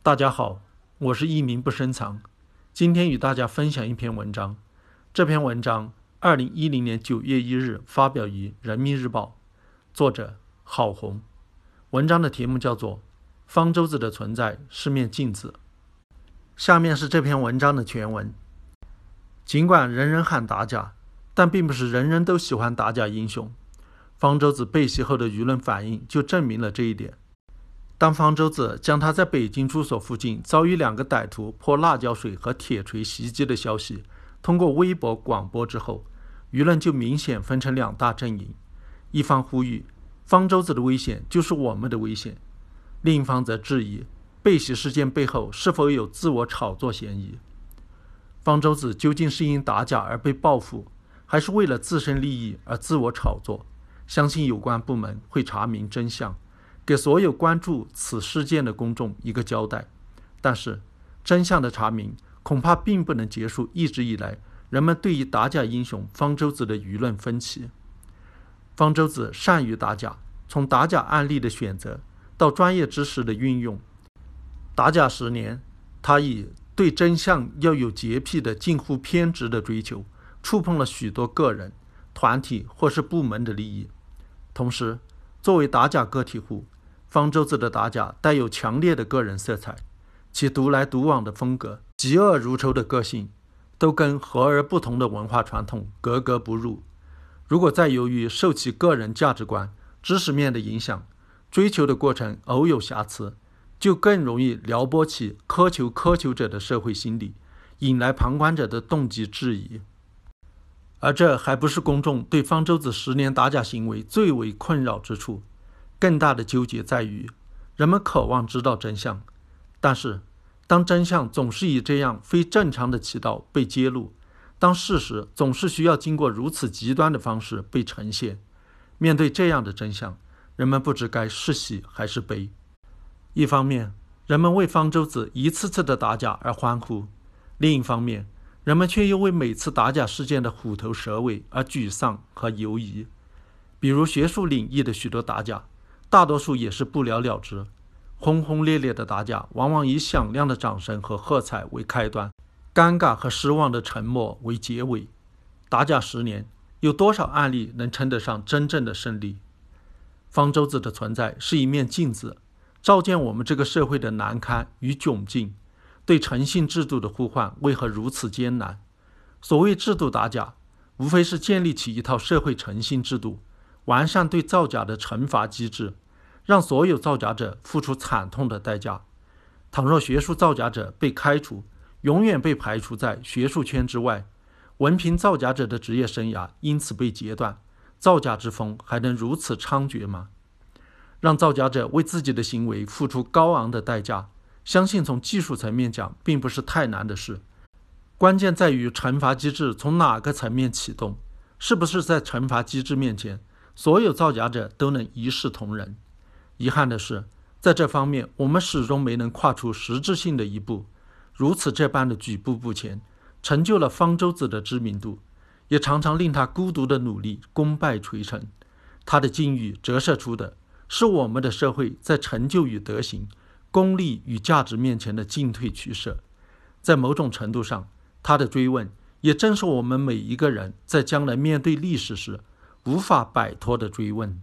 大家好，我是一名不深藏，今天与大家分享一篇文章。这篇文章二零一零年九月一日发表于《人民日报》，作者郝红。文章的题目叫做《方舟子的存在是面镜子》。下面是这篇文章的全文。尽管人人喊打假，但并不是人人都喜欢打假英雄。方舟子被袭后的舆论反应就证明了这一点。当方舟子将他在北京住所附近遭遇两个歹徒泼辣椒水和铁锤袭击的消息通过微博广播之后，舆论就明显分成两大阵营：一方呼吁方舟子的危险就是我们的危险，另一方则质疑被袭事件背后是否有自我炒作嫌疑。方舟子究竟是因打假而被报复，还是为了自身利益而自我炒作？相信有关部门会查明真相。给所有关注此事件的公众一个交代，但是真相的查明恐怕并不能结束一直以来人们对于打假英雄方舟子的舆论分歧。方舟子善于打假，从打假案例的选择到专业知识的运用，打假十年，他以对真相要有洁癖的近乎偏执的追求，触碰了许多个人、团体或是部门的利益，同时作为打假个体户。方舟子的打假带有强烈的个人色彩，其独来独往的风格、嫉恶如仇的个性，都跟和而不同的文化传统格格不入。如果再由于受其个人价值观、知识面的影响，追求的过程偶有瑕疵，就更容易撩拨起苛求苛求者的社会心理，引来旁观者的动机质疑。而这还不是公众对方舟子十年打假行为最为困扰之处。更大的纠结在于，人们渴望知道真相，但是当真相总是以这样非正常的渠道被揭露，当事实总是需要经过如此极端的方式被呈现，面对这样的真相，人们不知该是喜还是悲。一方面，人们为方舟子一次次的打假而欢呼；另一方面，人们却又为每次打假事件的虎头蛇尾而沮丧和犹疑。比如学术领域的许多打假。大多数也是不了了之，轰轰烈烈的打假往往以响亮的掌声和喝彩为开端，尴尬和失望的沉默为结尾。打假十年，有多少案例能称得上真正的胜利？方舟子的存在是一面镜子，照见我们这个社会的难堪与窘境。对诚信制度的呼唤为何如此艰难？所谓制度打假，无非是建立起一套社会诚信制度。完善对造假的惩罚机制，让所有造假者付出惨痛的代价。倘若学术造假者被开除，永远被排除在学术圈之外，文凭造假者的职业生涯因此被截断，造假之风还能如此猖獗吗？让造假者为自己的行为付出高昂的代价，相信从技术层面讲，并不是太难的事。关键在于惩罚机制从哪个层面启动，是不是在惩罚机制面前？所有造假者都能一视同仁。遗憾的是，在这方面我们始终没能跨出实质性的一步。如此这般的举步不前，成就了方舟子的知名度，也常常令他孤独的努力功败垂成。他的境遇折射出的是我们的社会在成就与德行、功利与价值面前的进退取舍。在某种程度上，他的追问也正是我们每一个人在将来面对历史时。无法摆脱的追问。